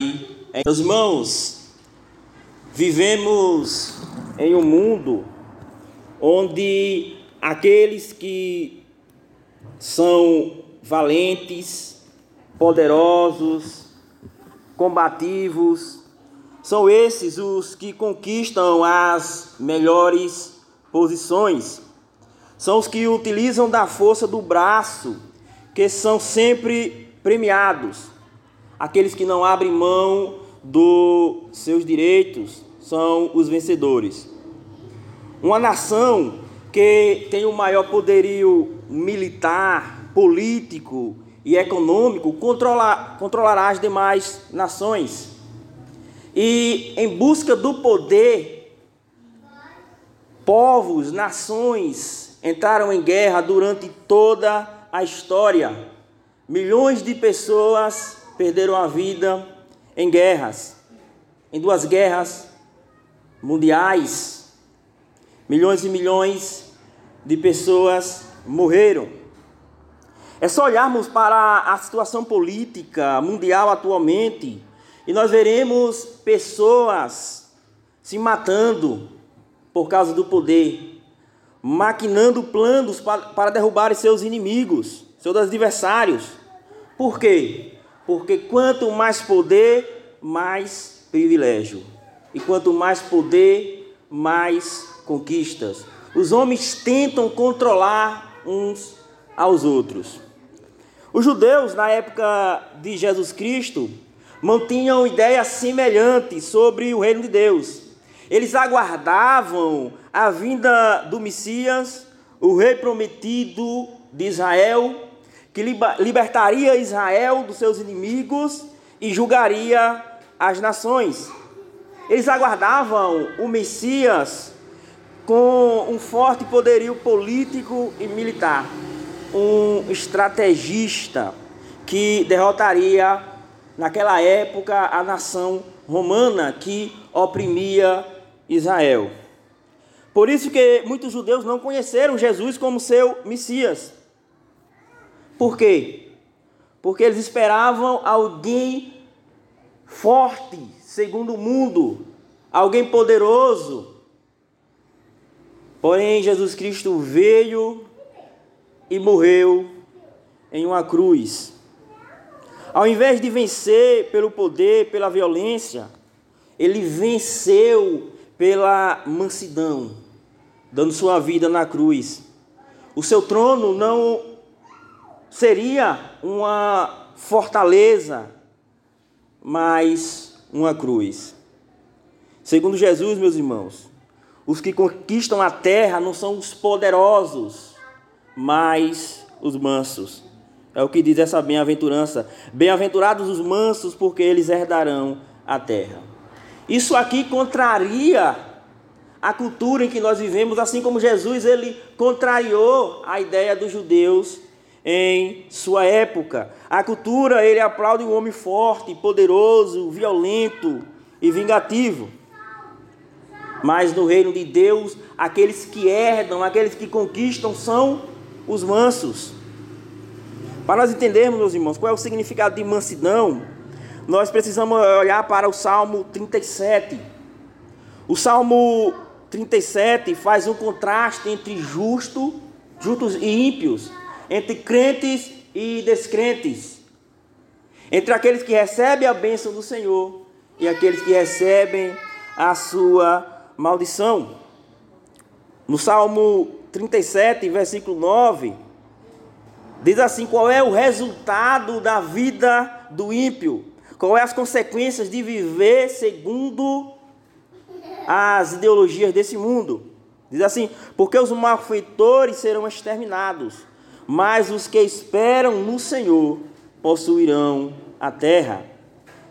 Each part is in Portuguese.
Meus irmãos, vivemos em um mundo onde aqueles que são valentes, poderosos, combativos, são esses os que conquistam as melhores posições. São os que utilizam da força do braço, que são sempre premiados. Aqueles que não abrem mão dos seus direitos são os vencedores. Uma nação que tem o maior poderio militar, político e econômico controla, controlará as demais nações. E em busca do poder, povos, nações entraram em guerra durante toda a história. Milhões de pessoas perderam a vida em guerras, em duas guerras mundiais. Milhões e milhões de pessoas morreram. É só olharmos para a situação política mundial atualmente e nós veremos pessoas se matando por causa do poder, maquinando planos para, derrubar seus inimigos, seus adversários. Por quê? Porque quanto mais poder, mais privilégio. E quanto mais poder, mais conquistas. Os homens tentam controlar uns aos outros. Os judeus, na época de Jesus Cristo, mantinham ideias semelhantes sobre o reino de Deus. Eles aguardavam a vinda do Messias, o rei prometido de Israel, que libertaria Israel dos seus inimigos e julgaria as nações. Eles aguardavam o Messias com um forte poderio político e militar, um estrategista que derrotaria naquela época a nação romana que oprimia Israel. Por isso que muitos judeus não conheceram Jesus como seu Messias. Por quê? Porque eles esperavam alguém forte, segundo o mundo, alguém poderoso. Porém, Jesus Cristo veio e morreu em uma cruz. Ao invés de vencer pelo poder, pela violência, ele venceu pela mansidão, dando sua vida na cruz. O seu trono não seria uma fortaleza, mas uma cruz. Segundo Jesus, meus irmãos, os que conquistam a terra não são os poderosos, mas os mansos. É o que diz essa bem-aventurança. Bem-aventurados os mansos, porque eles herdarão a terra. Isso aqui contraria a cultura em que nós vivemos, assim como Jesus ele contrariou a ideia dos judeus em sua época. A cultura, ele aplaude um homem forte, poderoso, violento e vingativo. Mas no reino de Deus, aqueles que herdam, aqueles que conquistam são os mansos. Para nós entendermos, meus irmãos, qual é o significado de mansidão, nós precisamos olhar para o Salmo 37. O Salmo 37 faz um contraste entre justo, justos e ímpios entre crentes e descrentes, entre aqueles que recebem a bênção do Senhor e aqueles que recebem a sua maldição. No Salmo 37, versículo 9, diz assim: Qual é o resultado da vida do ímpio? Qual é as consequências de viver segundo as ideologias desse mundo? Diz assim: Porque os malfeitores serão exterminados mas os que esperam no Senhor possuirão a terra.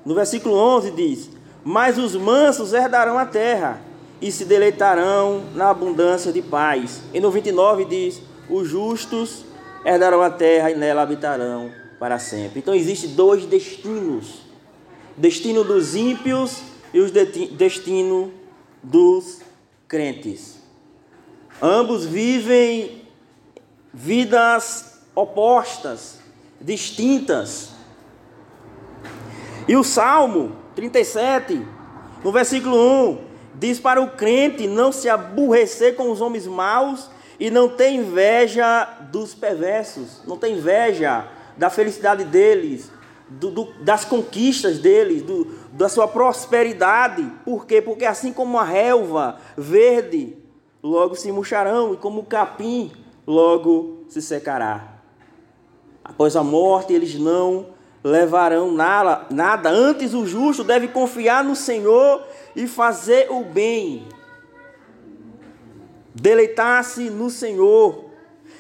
No versículo 11 diz: Mas os mansos herdarão a terra e se deleitarão na abundância de paz. E no 29 diz: Os justos herdarão a terra e nela habitarão para sempre. Então existem dois destinos: destino dos ímpios e o destino dos crentes. Ambos vivem vidas opostas, distintas. E o Salmo 37, no versículo 1, diz para o crente não se aborrecer com os homens maus e não ter inveja dos perversos, não ter inveja da felicidade deles, do, do, das conquistas deles, do, da sua prosperidade. Por quê? Porque assim como a relva verde, logo se murcharão, e como o capim, logo se secará. Após a morte, eles não levarão nada. Antes, o justo deve confiar no Senhor e fazer o bem. Deleitar-se no Senhor,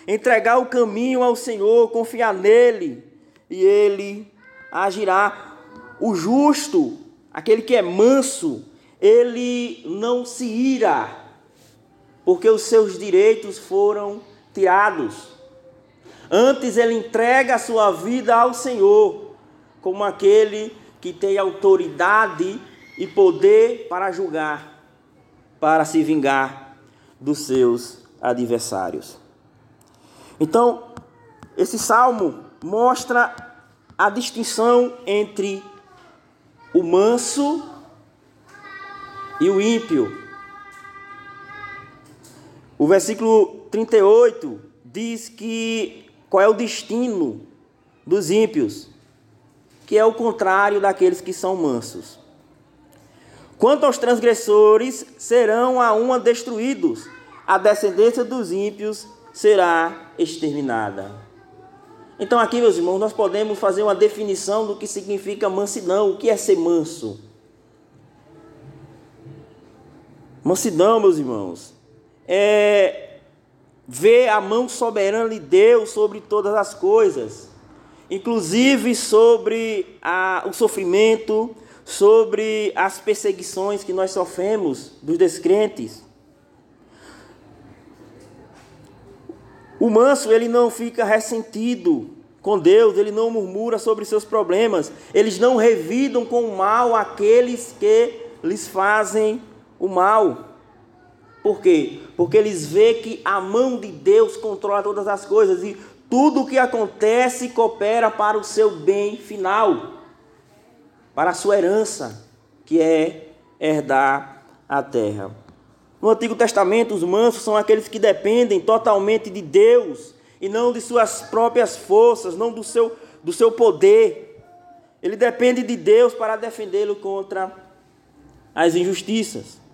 entregar o caminho ao Senhor, confiar nele, e ele agirá. O justo, aquele que é manso, ele não se ira, porque os seus direitos foram Antes ele entrega a sua vida ao Senhor, como aquele que tem autoridade e poder para julgar, para se vingar dos seus adversários. Então, esse salmo mostra a distinção entre o manso e o ímpio. O versículo 38 diz que qual é o destino dos ímpios, que é o contrário daqueles que são mansos. Quanto aos transgressores, serão a uma destruídos, a descendência dos ímpios será exterminada. Então, aqui, meus irmãos, nós podemos fazer uma definição do que significa mansidão, o que é ser manso. Mansidão, meus irmãos, é ver a mão soberana de Deus sobre todas as coisas, inclusive sobre a, o sofrimento, sobre as perseguições que nós sofremos dos descrentes. O manso, ele não fica ressentido com Deus, ele não murmura sobre seus problemas, eles não revidam com o mal aqueles que lhes fazem o mal. Por quê? Porque eles veem que a mão de Deus controla todas as coisas e tudo o que acontece coopera para o seu bem final, para a sua herança, que é herdar a terra. No Antigo Testamento, os mansos são aqueles que dependem totalmente de Deus e não de suas próprias forças, não do seu, do seu poder. Ele depende de Deus para defendê-lo contra as injustiças.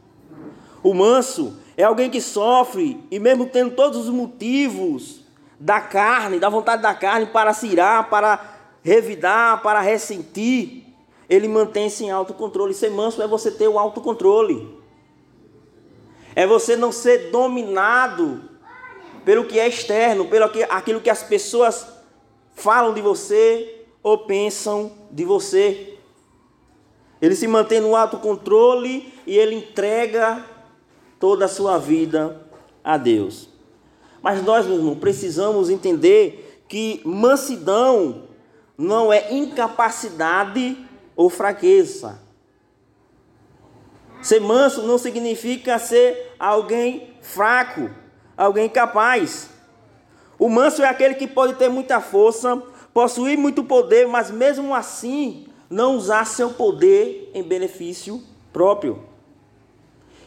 O manso é alguém que sofre e mesmo tendo todos os motivos da carne, da vontade da carne para se irar, para revidar, para ressentir, ele mantém-se em autocontrole. Ser manso é você ter o autocontrole. É você não ser dominado pelo que é externo, pelo que, aquilo que as pessoas falam de você ou pensam de você. Ele se mantém no autocontrole e ele entrega toda a sua vida a Deus. Mas nós, meu irmão, precisamos entender que mansidão não é incapacidade ou fraqueza. Ser manso não significa ser alguém fraco, alguém capaz. O manso é aquele que pode ter muita força, possuir muito poder, mas mesmo assim não usar seu poder em benefício próprio.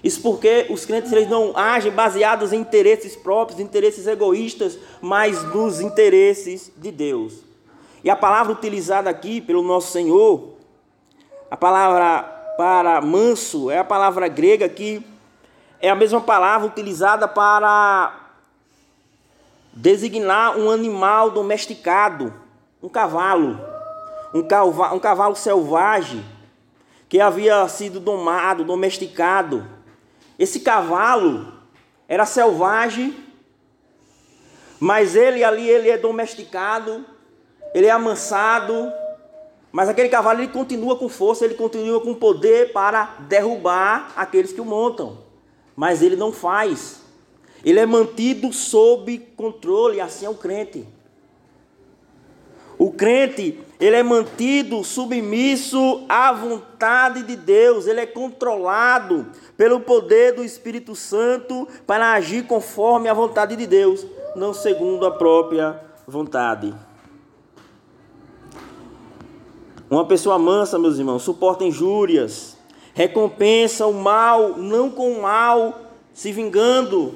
Isso porque os crentes eles não agem baseados em interesses próprios, interesses egoístas, mas nos interesses de Deus. E a palavra utilizada aqui pelo nosso Senhor, a palavra para manso, é a palavra grega que é a mesma palavra utilizada para designar um animal domesticado, um cavalo, um cavalo, um cavalo selvagem que havia sido domado, domesticado esse cavalo era selvagem, mas ele ali ele é domesticado, ele é amansado, mas aquele cavalo ele continua com força, ele continua com poder para derrubar aqueles que o montam. Mas ele não faz. Ele é mantido sob controle, assim é o crente. O crente, ele é mantido submisso à vontade de Deus, ele é controlado pelo poder do Espírito Santo para agir conforme a vontade de Deus, não segundo a própria vontade. Uma pessoa mansa, meus irmãos, suporta injúrias, recompensa o mal, não com o mal, se vingando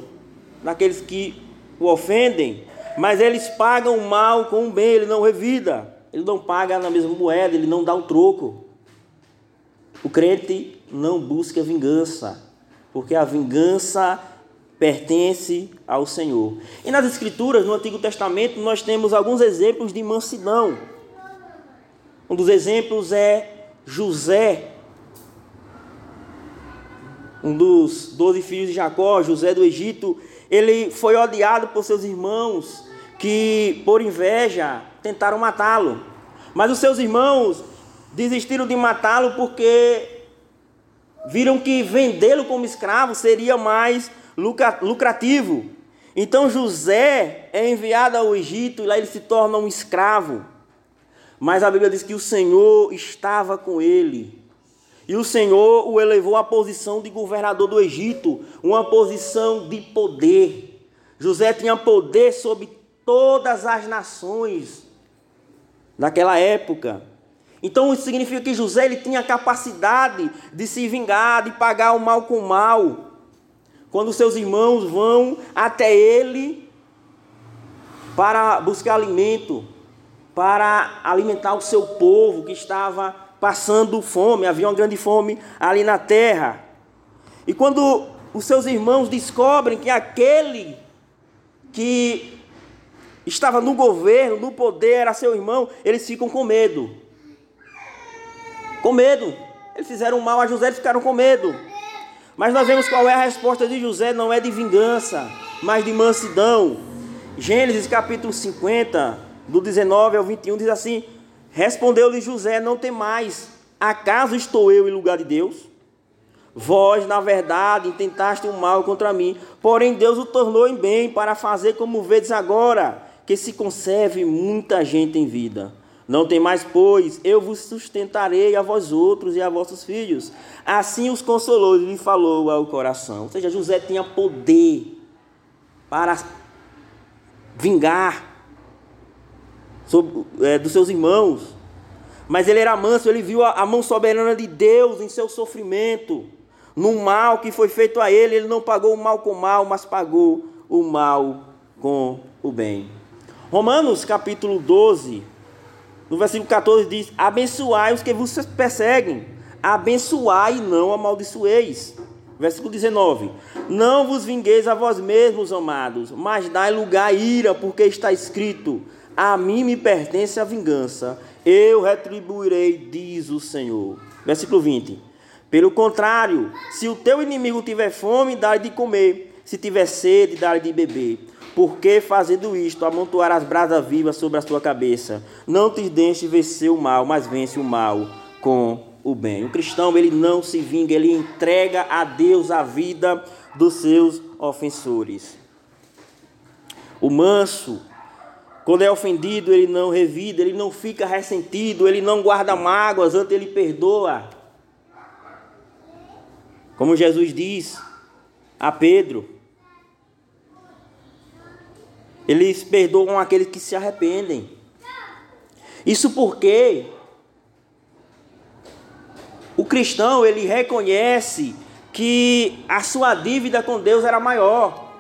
daqueles que o ofendem, mas eles pagam o mal com o bem, ele não revida, ele não paga na mesma moeda, ele não dá o troco. O crente não busca vingança, porque a vingança pertence ao Senhor. E nas Escrituras, no Antigo Testamento, nós temos alguns exemplos de mansidão. Um dos exemplos é José, um dos doze filhos de Jacó, José do Egito. Ele foi odiado por seus irmãos que, por inveja, tentaram matá-lo. Mas os seus irmãos desistiram de matá-lo porque viram que vendê-lo como escravo seria mais lucrativo. Então José é enviado ao Egito e lá ele se torna um escravo. Mas a Bíblia diz que o Senhor estava com ele. E o Senhor o elevou à posição de governador do Egito, uma posição de poder. José tinha poder sobre todas as nações daquela época. Então isso significa que José ele tinha capacidade de se vingar, de pagar o mal com o mal. Quando seus irmãos vão até ele para buscar alimento, para alimentar o seu povo que estava passando fome, havia uma grande fome ali na terra. E quando os seus irmãos descobrem que aquele que estava no governo, no poder, era seu irmão, eles ficam com medo. Com medo. Eles fizeram mal a José, eles ficaram com medo. Mas nós vemos qual é a resposta de José: não é de vingança, mas de mansidão. Gênesis capítulo 50, do 19 ao 21, diz assim: Respondeu-lhe José: Não tem mais, acaso estou eu em lugar de Deus? Vós, na verdade, intentaste o mal contra mim, porém Deus o tornou em bem para fazer como vedes agora, que se conserve muita gente em vida. Não tem mais, pois, eu vos sustentarei a vós outros e a vossos filhos. Assim os consolou e lhe falou ao coração. Ou seja, José tinha poder para vingar é, dos seus irmãos. Mas ele era manso, ele viu a, a mão soberana de Deus em seu sofrimento. No mal que foi feito a ele, ele não pagou o mal com o mal, mas pagou o mal com o bem. Romanos capítulo 12, no versículo 14 diz: Abençoai os que vos perseguem, abençoai e não amaldiçoeis. Versículo 19: Não vos vingueis a vós mesmos, amados, mas dai lugar à ira, porque está escrito: a mim me pertence a vingança, eu retribuirei, diz o Senhor. Versículo 20. Pelo contrário, se o teu inimigo tiver fome, dá-lhe de comer, se tiver sede, dá-lhe de beber. Porque fazendo isto, amontoar as brasas vivas sobre a sua cabeça. Não te deixe vencer o mal, mas vence o mal com o bem. O cristão, ele não se vinga, ele entrega a Deus a vida dos seus ofensores. O manso, quando é ofendido, ele não revida, ele não fica ressentido, ele não guarda mágoas, antes ele perdoa. Como Jesus diz a Pedro, eles perdoam aqueles que se arrependem. Isso porque o cristão ele reconhece que a sua dívida com Deus era maior.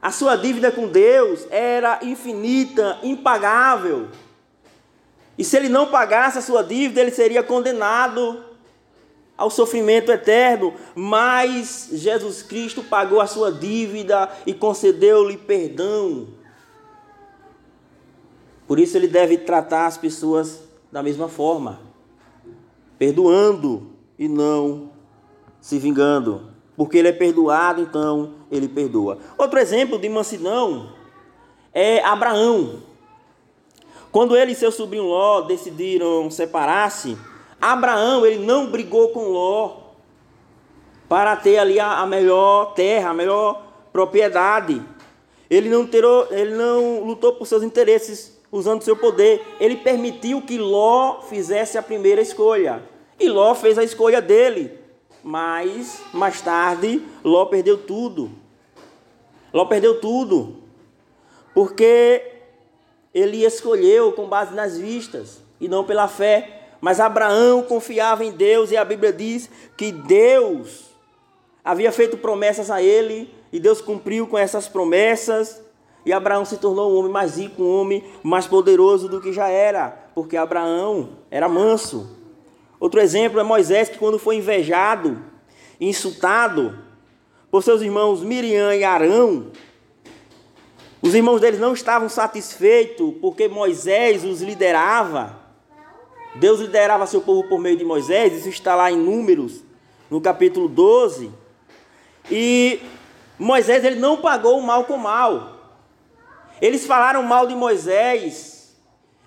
A sua dívida com Deus era infinita, impagável. E se ele não pagasse a sua dívida, ele seria condenado ao sofrimento eterno. Mas Jesus Cristo pagou a sua dívida e concedeu-lhe perdão. Por isso ele deve tratar as pessoas da mesma forma, perdoando e não se vingando porque ele é perdoado, então ele perdoa. Outro exemplo de mansidão é Abraão. Quando ele e seu sobrinho Ló decidiram separar-se, Abraão ele não brigou com Ló para ter ali a, a melhor terra, a melhor propriedade. Ele não, terou, ele não lutou por seus interesses usando seu poder. Ele permitiu que Ló fizesse a primeira escolha. E Ló fez a escolha dele. Mas mais tarde Ló perdeu tudo. Ló perdeu tudo. Porque ele escolheu com base nas vistas e não pela fé. Mas Abraão confiava em Deus e a Bíblia diz que Deus havia feito promessas a ele e Deus cumpriu com essas promessas. E Abraão se tornou um homem mais rico, um homem mais poderoso do que já era, porque Abraão era manso. Outro exemplo é Moisés, que quando foi invejado, insultado por seus irmãos Miriam e Arão, os irmãos deles não estavam satisfeitos porque Moisés os liderava. Deus liderava seu povo por meio de Moisés, isso está lá em Números, no capítulo 12. E Moisés ele não pagou o mal com mal. Eles falaram mal de Moisés,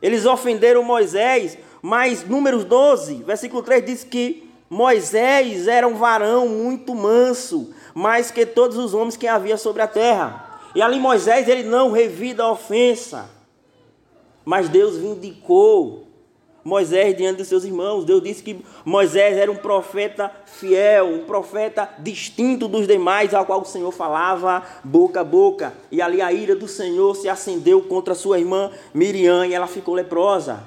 eles ofenderam Moisés, mas Números 12, versículo 3 diz que Moisés era um varão muito manso, mais que todos os homens que havia sobre a terra. E ali Moisés ele não revida a ofensa, mas Deus vindicou Moisés diante dos seus irmãos. Deus disse que Moisés era um profeta fiel, um profeta distinto dos demais, ao qual o Senhor falava boca a boca. E ali a ira do Senhor se acendeu contra sua irmã Miriam e ela ficou leprosa.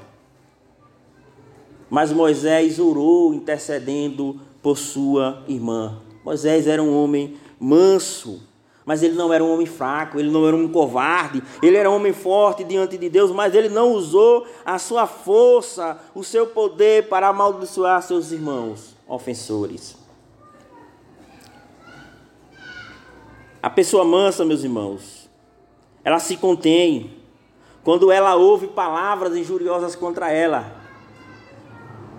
Mas Moisés orou intercedendo por sua irmã. Moisés era um homem manso, mas ele não era um homem fraco, ele não era um covarde, ele era um homem forte diante de Deus, mas ele não usou a sua força, o seu poder para amaldiçoar seus irmãos ofensores. A pessoa mansa, meus irmãos, ela se contém quando ela ouve palavras injuriosas contra ela.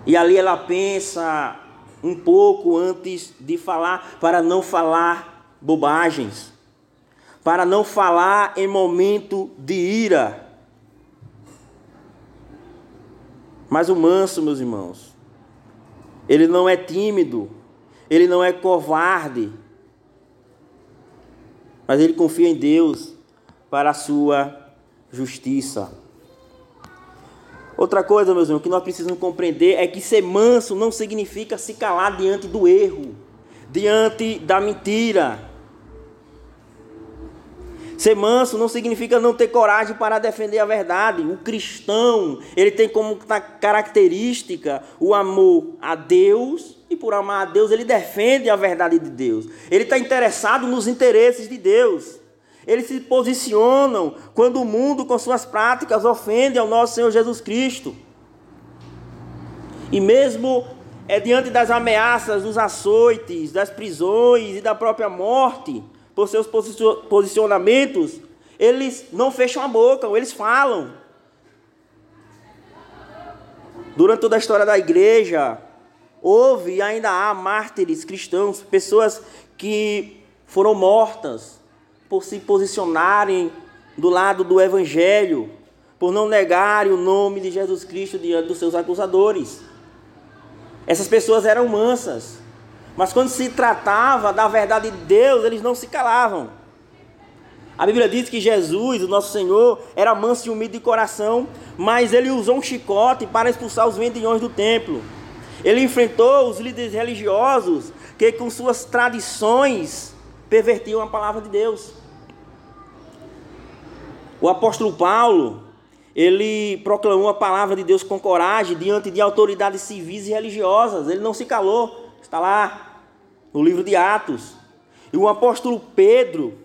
E ali ela pensa um pouco antes de falar, para não falar bobagens para não falar em momento de ira. Mas o manso, meus irmãos, ele não é tímido, ele não é covarde, mas ele confia em Deus para a sua justiça. Outra coisa, meus irmãos, que nós precisamos compreender é que ser manso não significa se calar diante do erro, diante da mentira. Ser manso não significa não ter coragem para defender a verdade. O cristão, ele tem como característica o amor a Deus e por amar a Deus ele defende a verdade de Deus. Ele está interessado nos interesses de Deus. Eles se posicionam quando o mundo, com suas práticas, ofende ao nosso Senhor Jesus Cristo. E mesmo é diante das ameaças, dos açoites, das prisões e da própria morte, por seus posicionamentos, eles não fecham a boca, eles falam. Durante toda a história da igreja, houve e ainda há mártires cristãos, pessoas que foram mortas por se posicionarem do lado do evangelho, por não negarem o nome de Jesus Cristo diante dos seus acusadores. Essas pessoas eram mansas. Mas quando se tratava da verdade de Deus, eles não se calavam. A Bíblia diz que Jesus, o nosso Senhor, era manso e humilde de coração, mas ele usou um chicote para expulsar os vendilhões do templo. Ele enfrentou os líderes religiosos que, com suas tradições, pervertiam a palavra de Deus. O apóstolo Paulo, ele proclamou a palavra de Deus com coragem diante de autoridades civis e religiosas. Ele não se calou. Está lá no livro de Atos. E o apóstolo Pedro,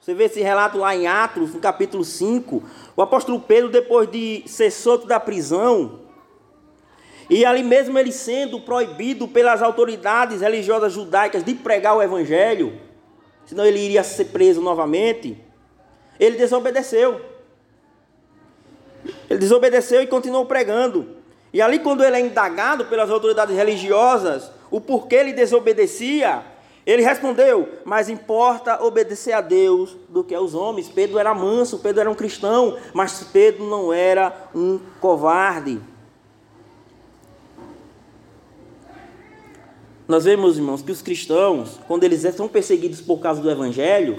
você vê esse relato lá em Atos, no capítulo 5. O apóstolo Pedro, depois de ser solto da prisão, e ali mesmo ele sendo proibido pelas autoridades religiosas judaicas de pregar o evangelho, senão ele iria ser preso novamente, ele desobedeceu. Ele desobedeceu e continuou pregando. E ali, quando ele é indagado pelas autoridades religiosas, o porquê ele desobedecia, ele respondeu: Mais importa obedecer a Deus do que aos homens. Pedro era manso, Pedro era um cristão, mas Pedro não era um covarde. Nós vemos, irmãos, que os cristãos, quando eles são perseguidos por causa do evangelho,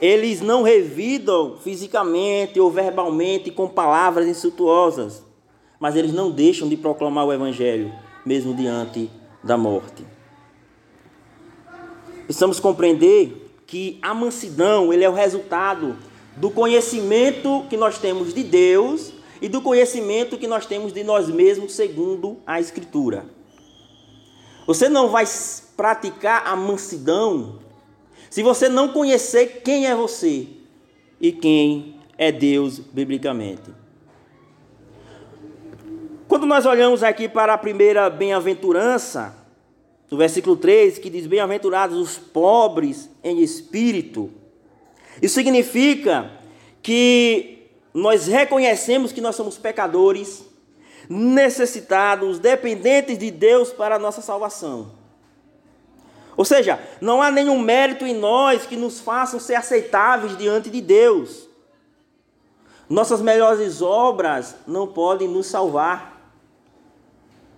eles não revidam fisicamente ou verbalmente com palavras insultuosas, mas eles não deixam de proclamar o evangelho, mesmo diante da morte. Precisamos compreender que a mansidão ele é o resultado do conhecimento que nós temos de Deus e do conhecimento que nós temos de nós mesmos, segundo a Escritura. Você não vai praticar a mansidão se você não conhecer quem é você e quem é Deus biblicamente. Quando nós olhamos aqui para a primeira bem-aventurança, no versículo 3, que diz: Bem-aventurados os pobres em espírito. Isso significa que nós reconhecemos que nós somos pecadores, necessitados, dependentes de Deus para a nossa salvação. Ou seja, não há nenhum mérito em nós que nos façam ser aceitáveis diante de Deus. Nossas melhores obras não podem nos salvar.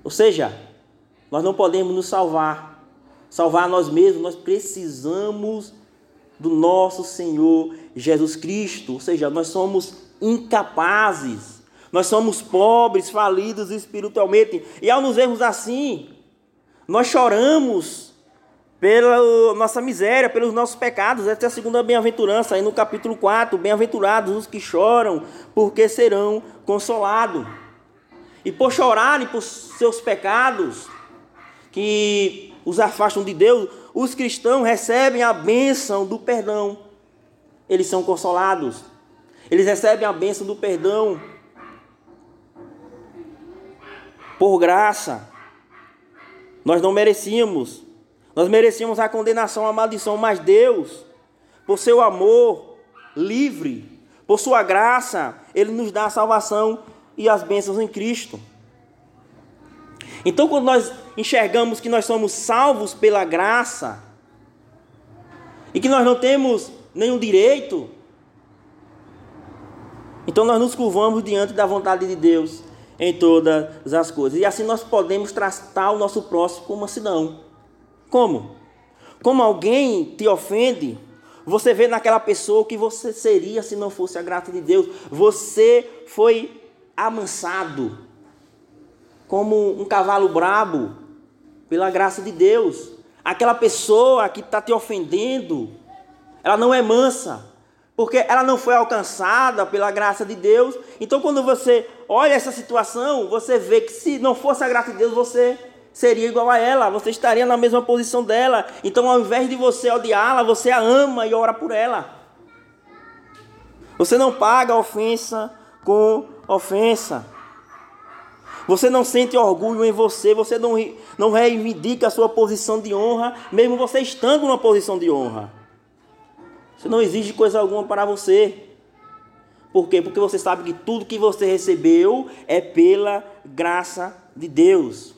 Ou seja, nós não podemos nos salvar, salvar nós mesmos, nós precisamos do nosso Senhor Jesus Cristo. Ou seja, nós somos incapazes, nós somos pobres, falidos espiritualmente, e ao nos vermos assim, nós choramos pela nossa miséria, pelos nossos pecados. Essa é a segunda bem-aventurança, aí no capítulo 4. Bem-aventurados os que choram, porque serão consolados. E por chorarem por seus pecados, que os afastam de Deus, os cristãos recebem a bênção do perdão. Eles são consolados. Eles recebem a bênção do perdão por graça. Nós não merecíamos. Nós merecíamos a condenação, a maldição, mas Deus, por seu amor livre, por sua graça, Ele nos dá a salvação e as bênçãos em Cristo. Então, quando nós enxergamos que nós somos salvos pela graça e que nós não temos nenhum direito, então nós nos curvamos diante da vontade de Deus em todas as coisas. E assim nós podemos tratar o nosso próximo com mansidão. Como? Como alguém te ofende, você vê naquela pessoa o que você seria se não fosse a graça de Deus. Você foi amansado como um cavalo brabo pela graça de Deus. Aquela pessoa que está te ofendendo, ela não é mansa, porque ela não foi alcançada pela graça de Deus. Então, quando você olha essa situação, você vê que se não fosse a graça de Deus, você seria igual a ela, você estaria na mesma posição dela. Então, ao invés de você odiá-la, você a ama e ora por ela. Você não paga ofensa com ofensa. Você não sente orgulho em você, você não, não reivindica a sua posição de honra, mesmo você estando numa posição de honra. Você não exige coisa alguma para você. Por quê? Porque você sabe que tudo que você recebeu é pela graça de Deus.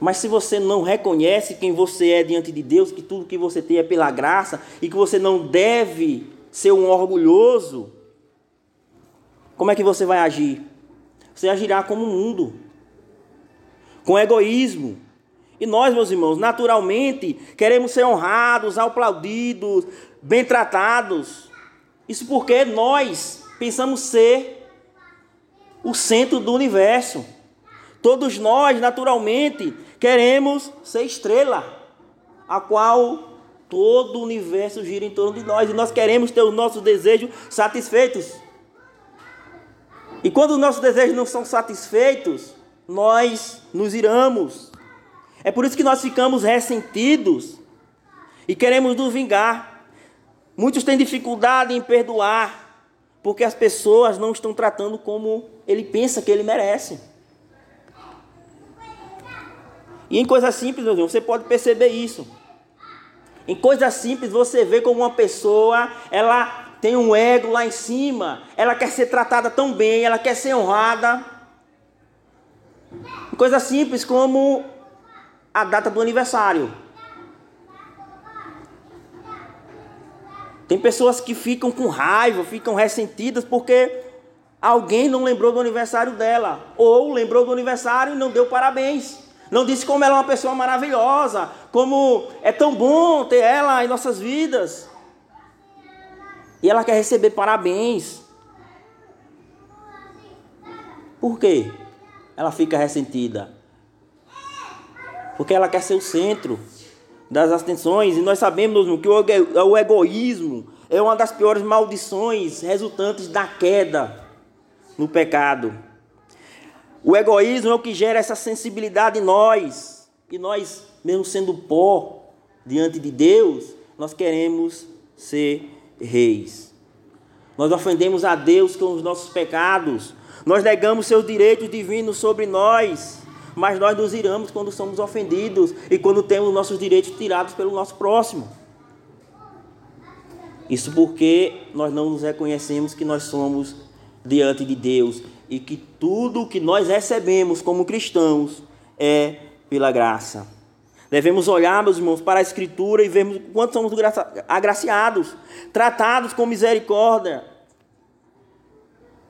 Mas se você não reconhece quem você é diante de Deus, que tudo que você tem é pela graça e que você não deve ser um orgulhoso, como é que você vai agir? Você agirá como o mundo, com egoísmo. E nós, meus irmãos, naturalmente queremos ser honrados, aplaudidos, bem tratados. Isso porque nós pensamos ser o centro do universo. Todos nós, naturalmente, queremos ser estrela, a qual todo o universo gira em torno de nós. E nós queremos ter os nossos desejos satisfeitos. E quando os nossos desejos não são satisfeitos, nós nos iramos. É por isso que nós ficamos ressentidos e queremos nos vingar. Muitos têm dificuldade em perdoar, porque as pessoas não estão tratando como ele pensa que ele merece. E em coisas simples, meu irmão, você pode perceber isso. Em coisas simples, você vê como uma pessoa, ela tem um ego lá em cima, ela quer ser tratada tão bem, ela quer ser honrada. Coisa simples como a data do aniversário. Tem pessoas que ficam com raiva, ficam ressentidas porque alguém não lembrou do aniversário dela, ou lembrou do aniversário e não deu parabéns. Não disse como ela é uma pessoa maravilhosa, como é tão bom ter ela em nossas vidas. E ela quer receber parabéns. Por quê? Ela fica ressentida. Porque ela quer ser o centro das atenções. E nós sabemos que o egoísmo é uma das piores maldições resultantes da queda no pecado. O egoísmo é o que gera essa sensibilidade em nós. E nós, mesmo sendo pó diante de Deus, nós queremos ser reis. Nós ofendemos a Deus com os nossos pecados. Nós negamos seus direitos divinos sobre nós. Mas nós nos iramos quando somos ofendidos e quando temos nossos direitos tirados pelo nosso próximo. Isso porque nós não nos reconhecemos que nós somos diante de Deus e que tudo o que nós recebemos como cristãos é pela graça. Devemos olhar, meus irmãos, para a Escritura e vermos quanto somos agraciados, tratados com misericórdia.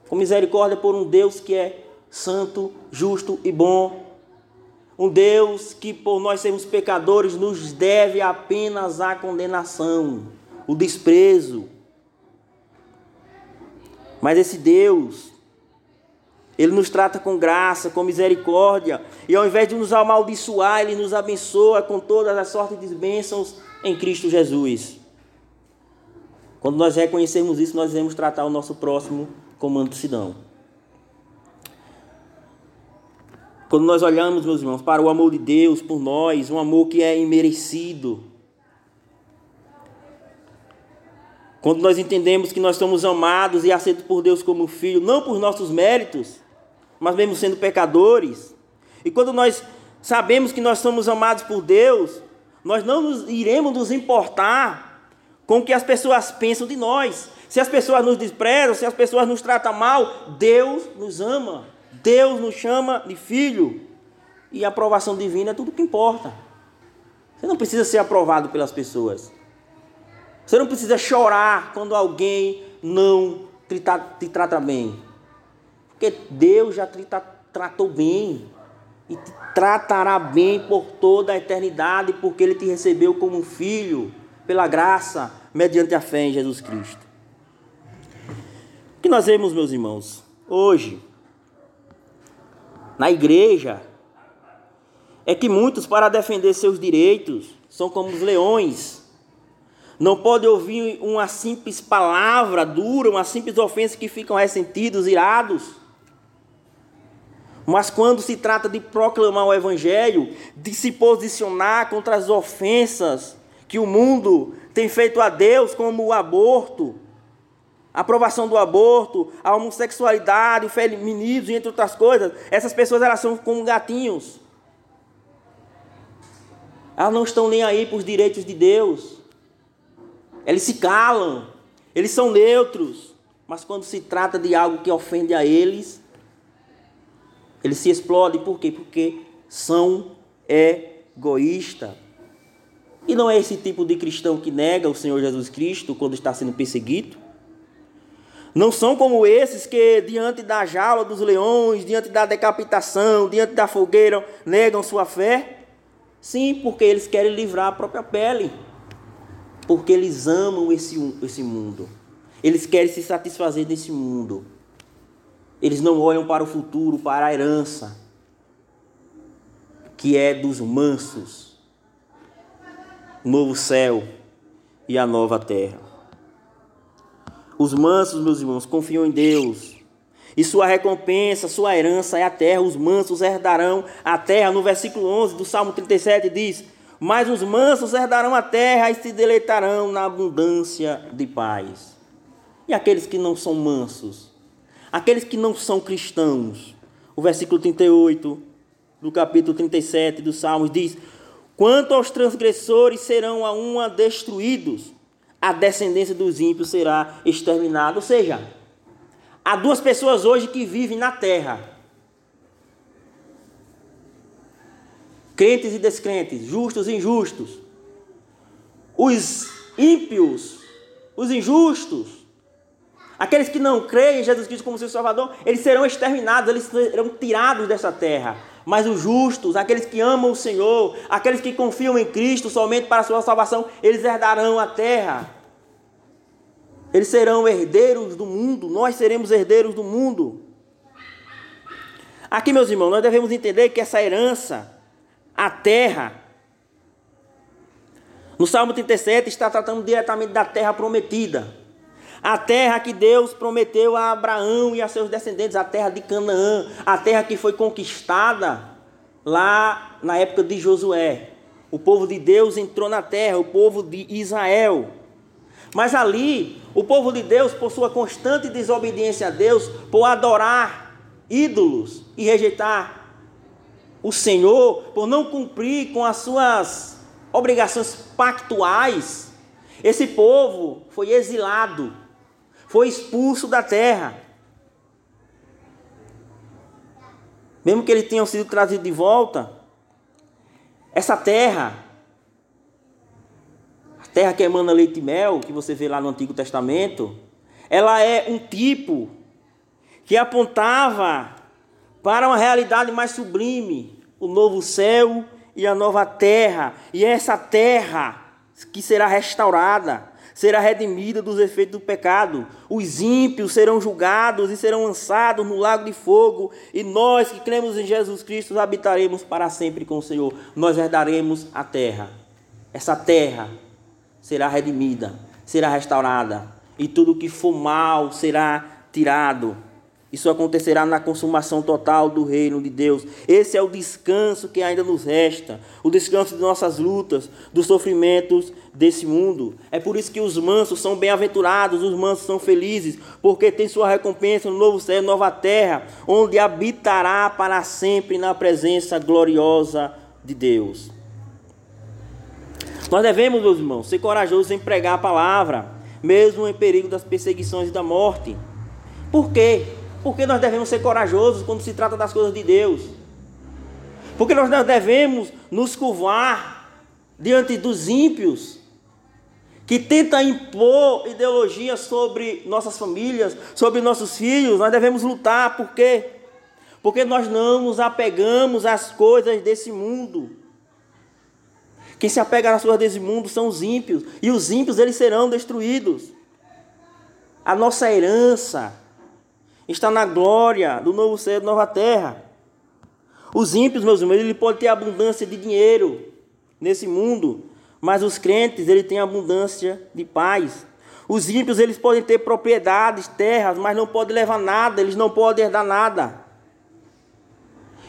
Com misericórdia por um Deus que é santo, justo e bom. Um Deus que, por nós sermos pecadores, nos deve apenas a condenação, o desprezo. Mas esse Deus, Ele nos trata com graça, com misericórdia, e ao invés de nos amaldiçoar, Ele nos abençoa com todas as sortes de bênçãos em Cristo Jesus. Quando nós reconhecermos isso, nós devemos tratar o nosso próximo como mansidão. Quando nós olhamos, meus irmãos, para o amor de Deus por nós, um amor que é imerecido. Quando nós entendemos que nós somos amados e aceitos por Deus como filho, não por nossos méritos, mas mesmo sendo pecadores. E quando nós sabemos que nós somos amados por Deus, nós não nos, iremos nos importar com o que as pessoas pensam de nós. Se as pessoas nos desprezam, se as pessoas nos tratam mal, Deus nos ama. Deus nos chama de filho. E a aprovação divina é tudo que importa. Você não precisa ser aprovado pelas pessoas. Você não precisa chorar quando alguém não te, te trata bem. Porque Deus já te tratou bem. E te tratará bem por toda a eternidade, porque Ele te recebeu como filho, pela graça, mediante a fé em Jesus Cristo. O que nós vemos, meus irmãos, hoje, na igreja é que muitos, para defender seus direitos, são como os leões. Não podem ouvir uma simples palavra dura, uma simples ofensa que ficam ressentidos, irados. Mas quando se trata de proclamar o Evangelho, de se posicionar contra as ofensas que o mundo tem feito a Deus, como o aborto, a aprovação do aborto, a homossexualidade, o feminismo, entre outras coisas, essas pessoas elas são como gatinhos. Elas não estão nem aí para os direitos de Deus. Eles se calam, eles são neutros, mas quando se trata de algo que ofende a eles, eles se explodem. Por quê? Porque são egoístas. E não é esse tipo de cristão que nega o Senhor Jesus Cristo quando está sendo perseguido. Não são como esses que, diante da jaula dos leões, diante da decapitação, diante da fogueira, negam sua fé. Sim, porque eles querem livrar a própria pele. Porque eles amam esse, esse mundo. Eles querem se satisfazer desse mundo. Eles não olham para o futuro, para a herança, que é dos mansos, novo céu e a nova terra. Os mansos, meus irmãos, confiam em Deus. E sua recompensa, sua herança é a terra. Os mansos herdarão a terra. No versículo 11 do Salmo 37 diz: Mas os mansos herdarão a terra e se deleitarão na abundância de paz. E aqueles que não são mansos? Aqueles que não são cristãos? O versículo 38 do capítulo 37 dos Salmos diz: Quanto aos transgressores serão a uma destruídos a descendência dos ímpios será exterminada. Ou seja, há duas pessoas hoje que vivem na terra: crentes e descrentes, justos e injustos. Os ímpios, os injustos, aqueles que não creem em Jesus Cristo como seu Salvador, eles serão exterminados, eles serão tirados dessa terra. Mas os justos, aqueles que amam o Senhor, aqueles que confiam em Cristo somente para a sua salvação, eles herdarão a terra. Eles serão herdeiros do mundo, nós seremos herdeiros do mundo. Aqui, meus irmãos, nós devemos entender que essa herança, a terra, No Salmo 37 está tratando diretamente da terra prometida. A terra que Deus prometeu a Abraão e a seus descendentes, a terra de Canaã, a terra que foi conquistada lá na época de Josué. O povo de Deus entrou na terra, o povo de Israel. Mas ali, o povo de Deus, por sua constante desobediência a Deus, por adorar ídolos e rejeitar o Senhor, por não cumprir com as suas obrigações pactuais, esse povo foi exilado foi expulso da terra. Mesmo que eles tenham sido trazidos de volta, essa terra, a terra que emana leite e mel, que você vê lá no Antigo Testamento, ela é um tipo que apontava para uma realidade mais sublime, o novo céu e a nova terra, e é essa terra que será restaurada será redimida dos efeitos do pecado. Os ímpios serão julgados e serão lançados no lago de fogo, e nós que cremos em Jesus Cristo habitaremos para sempre com o Senhor. Nós herdaremos a terra. Essa terra será redimida, será restaurada, e tudo que for mal será tirado. Isso acontecerá na consumação total do reino de Deus. Esse é o descanso que ainda nos resta, o descanso de nossas lutas, dos sofrimentos desse mundo. É por isso que os mansos são bem-aventurados, os mansos são felizes, porque tem sua recompensa no novo céu, nova terra, onde habitará para sempre na presença gloriosa de Deus. Nós devemos, meus irmãos, ser corajosos em pregar a palavra, mesmo em perigo das perseguições e da morte. Por quê? Porque nós devemos ser corajosos quando se trata das coisas de Deus. Porque nós não devemos nos curvar diante dos ímpios que tentam impor ideologia sobre nossas famílias, sobre nossos filhos. Nós devemos lutar, por quê? Porque nós não nos apegamos às coisas desse mundo. Quem se apega às coisas desse mundo são os ímpios, e os ímpios eles serão destruídos. A nossa herança, está na glória do novo céu e nova terra. Os ímpios, meus irmãos, ele pode ter abundância de dinheiro nesse mundo, mas os crentes, ele tem abundância de paz. Os ímpios, eles podem ter propriedades, terras, mas não podem levar nada, eles não podem herdar nada.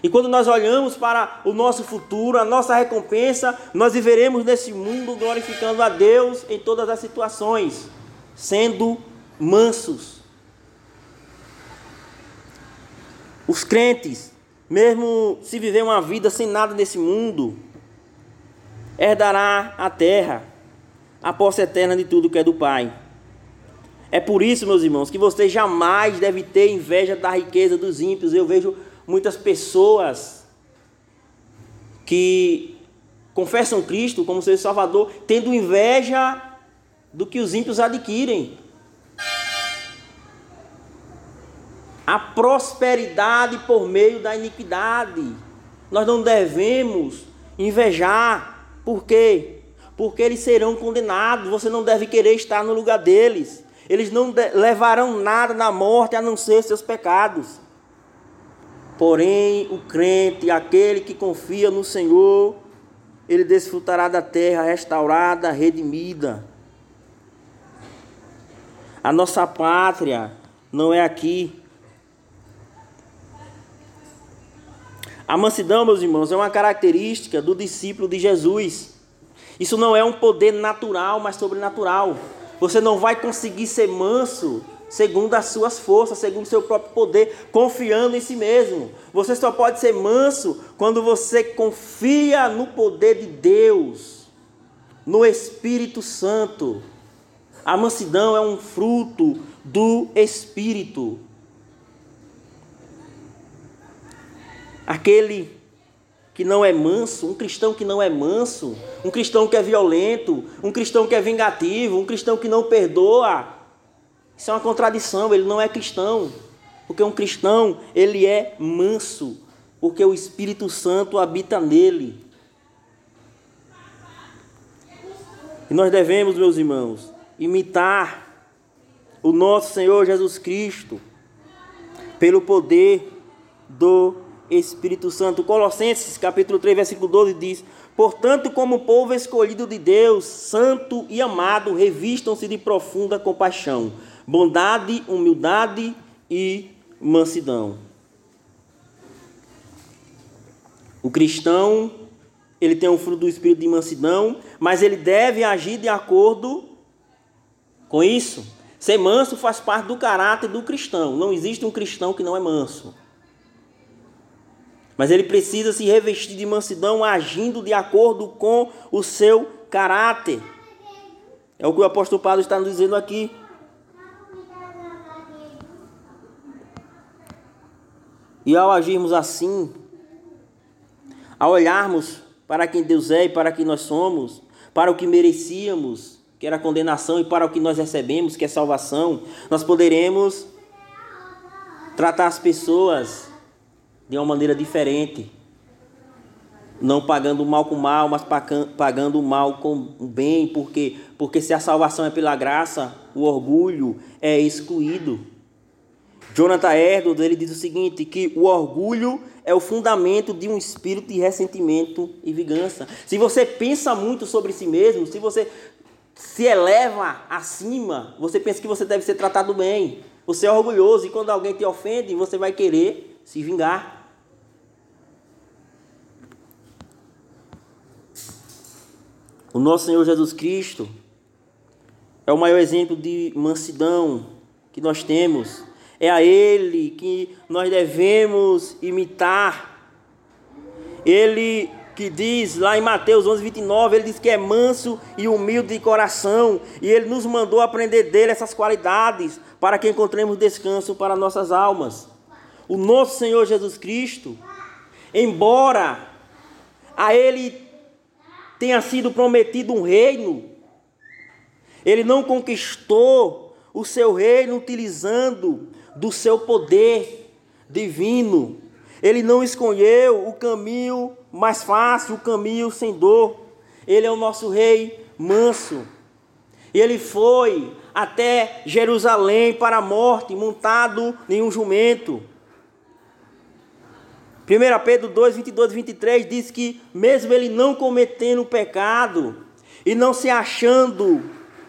E quando nós olhamos para o nosso futuro, a nossa recompensa, nós viveremos nesse mundo glorificando a Deus em todas as situações, sendo mansos Os crentes, mesmo se viver uma vida sem nada nesse mundo, herdará a terra, a posse eterna de tudo que é do Pai. É por isso, meus irmãos, que você jamais deve ter inveja da riqueza dos ímpios. Eu vejo muitas pessoas que confessam Cristo como seu Salvador, tendo inveja do que os ímpios adquirem. A prosperidade por meio da iniquidade. Nós não devemos invejar. Por quê? Porque eles serão condenados. Você não deve querer estar no lugar deles. Eles não levarão nada na morte a não ser seus pecados. Porém, o crente, aquele que confia no Senhor, ele desfrutará da terra restaurada, redimida. A nossa pátria não é aqui, A mansidão, meus irmãos, é uma característica do discípulo de Jesus. Isso não é um poder natural, mas sobrenatural. Você não vai conseguir ser manso segundo as suas forças, segundo o seu próprio poder, confiando em si mesmo. Você só pode ser manso quando você confia no poder de Deus, no Espírito Santo. A mansidão é um fruto do Espírito. Aquele que não é manso, um cristão que não é manso, um cristão que é violento, um cristão que é vingativo, um cristão que não perdoa. Isso é uma contradição, ele não é cristão. Porque um cristão, ele é manso, porque o Espírito Santo habita nele. E nós devemos, meus irmãos, imitar o nosso Senhor Jesus Cristo pelo poder do Espírito Santo. Colossenses, capítulo 3, versículo 12 diz: Portanto, como povo escolhido de Deus, santo e amado, revistam-se de profunda compaixão, bondade, humildade e mansidão. O cristão, ele tem o fruto do espírito de mansidão, mas ele deve agir de acordo com isso. Ser manso faz parte do caráter do cristão. Não existe um cristão que não é manso. Mas ele precisa se revestir de mansidão, agindo de acordo com o seu caráter. É o que o apóstolo Paulo está nos dizendo aqui. E ao agirmos assim, ao olharmos para quem Deus é e para quem nós somos, para o que merecíamos, que era condenação, e para o que nós recebemos, que é salvação, nós poderemos tratar as pessoas de uma maneira diferente. Não pagando o mal com mal, mas pagando o mal com o bem, porque, porque se a salvação é pela graça, o orgulho é excluído. Jonathan Edwards ele diz o seguinte, que o orgulho é o fundamento de um espírito de ressentimento e vingança. Se você pensa muito sobre si mesmo, se você se eleva acima, você pensa que você deve ser tratado bem. Você é orgulhoso e quando alguém te ofende, você vai querer se vingar. O nosso Senhor Jesus Cristo é o maior exemplo de mansidão que nós temos é a Ele que nós devemos imitar. Ele que diz lá em Mateus 11, 29, ele diz que é manso e humilde de coração, e ele nos mandou aprender dele essas qualidades para que encontremos descanso para nossas almas. O nosso Senhor Jesus Cristo, embora a ele tenha sido prometido um reino, ele não conquistou o seu reino utilizando do seu poder divino. Ele não escolheu o caminho mais fácil, o caminho sem dor. Ele é o nosso rei manso. Ele foi até Jerusalém para a morte, montado em um jumento. 1 Pedro 2, 22 e 23 diz que, mesmo ele não cometendo pecado e não se achando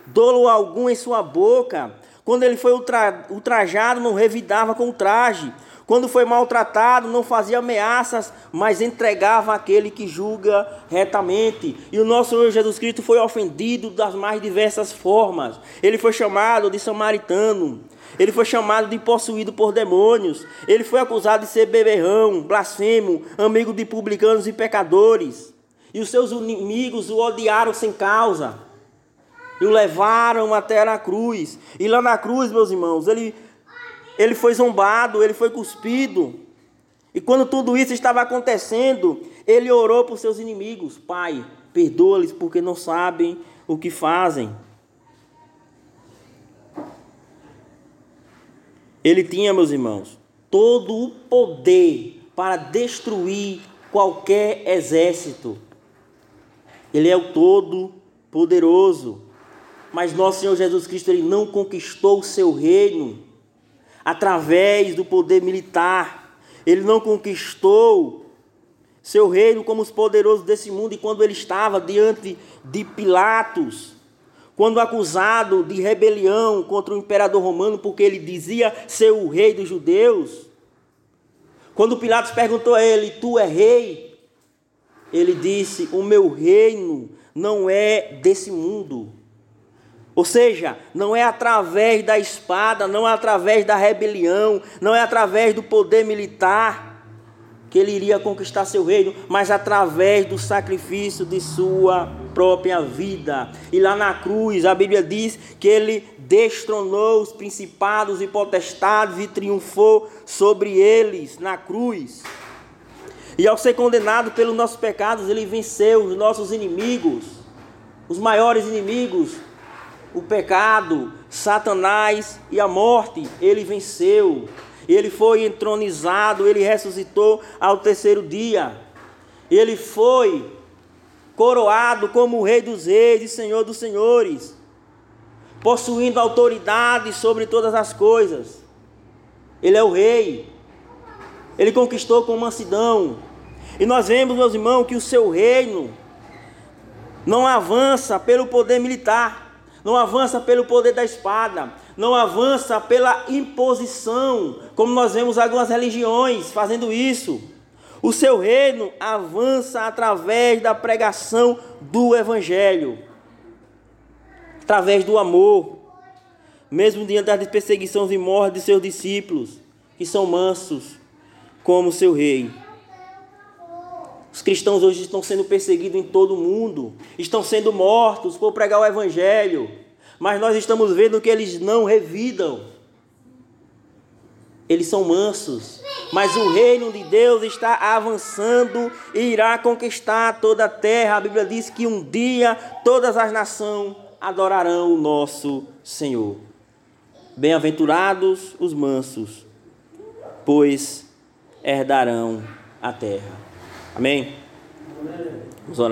dolo algum em sua boca, quando ele foi ultra, ultrajado, não revidava com traje. Quando foi maltratado, não fazia ameaças, mas entregava aquele que julga retamente. E o nosso Senhor Jesus Cristo foi ofendido das mais diversas formas. Ele foi chamado de samaritano. Ele foi chamado de possuído por demônios. Ele foi acusado de ser beberrão, blasfemo, amigo de publicanos e pecadores. E os seus inimigos o odiaram sem causa e o levaram até a cruz. E lá na cruz, meus irmãos, ele, ele foi zombado, ele foi cuspido. E quando tudo isso estava acontecendo, ele orou por seus inimigos: Pai, perdoa-lhes porque não sabem o que fazem. Ele tinha, meus irmãos, todo o poder para destruir qualquer exército. Ele é o todo poderoso. Mas nosso Senhor Jesus Cristo ele não conquistou o seu reino através do poder militar. Ele não conquistou seu reino como os poderosos desse mundo e quando ele estava diante de Pilatos, quando acusado de rebelião contra o imperador romano porque ele dizia ser o rei dos judeus, quando Pilatos perguntou a ele: "Tu é rei?" Ele disse: "O meu reino não é desse mundo." Ou seja, não é através da espada, não é através da rebelião, não é através do poder militar que ele iria conquistar seu reino, mas através do sacrifício de sua própria vida. E lá na cruz, a Bíblia diz que ele destronou os principados e potestades e triunfou sobre eles na cruz. E ao ser condenado pelos nossos pecados, ele venceu os nossos inimigos, os maiores inimigos o pecado, Satanás e a morte, ele venceu. Ele foi entronizado, ele ressuscitou ao terceiro dia. Ele foi coroado como o Rei dos Reis e Senhor dos Senhores, possuindo autoridade sobre todas as coisas. Ele é o Rei. Ele conquistou com mansidão. E nós vemos, meus irmãos, que o seu reino não avança pelo poder militar, não avança pelo poder da espada, não avança pela imposição, como nós vemos algumas religiões fazendo isso. O seu reino avança através da pregação do Evangelho, através do amor, mesmo diante das perseguições e mortes de seus discípulos, que são mansos, como seu rei. Os cristãos hoje estão sendo perseguidos em todo o mundo, estão sendo mortos por pregar o Evangelho, mas nós estamos vendo que eles não revidam. Eles são mansos, mas o reino de Deus está avançando e irá conquistar toda a terra. A Bíblia diz que um dia todas as nações adorarão o nosso Senhor. Bem-aventurados os mansos, pois herdarão a terra. Amém? Vamos orar.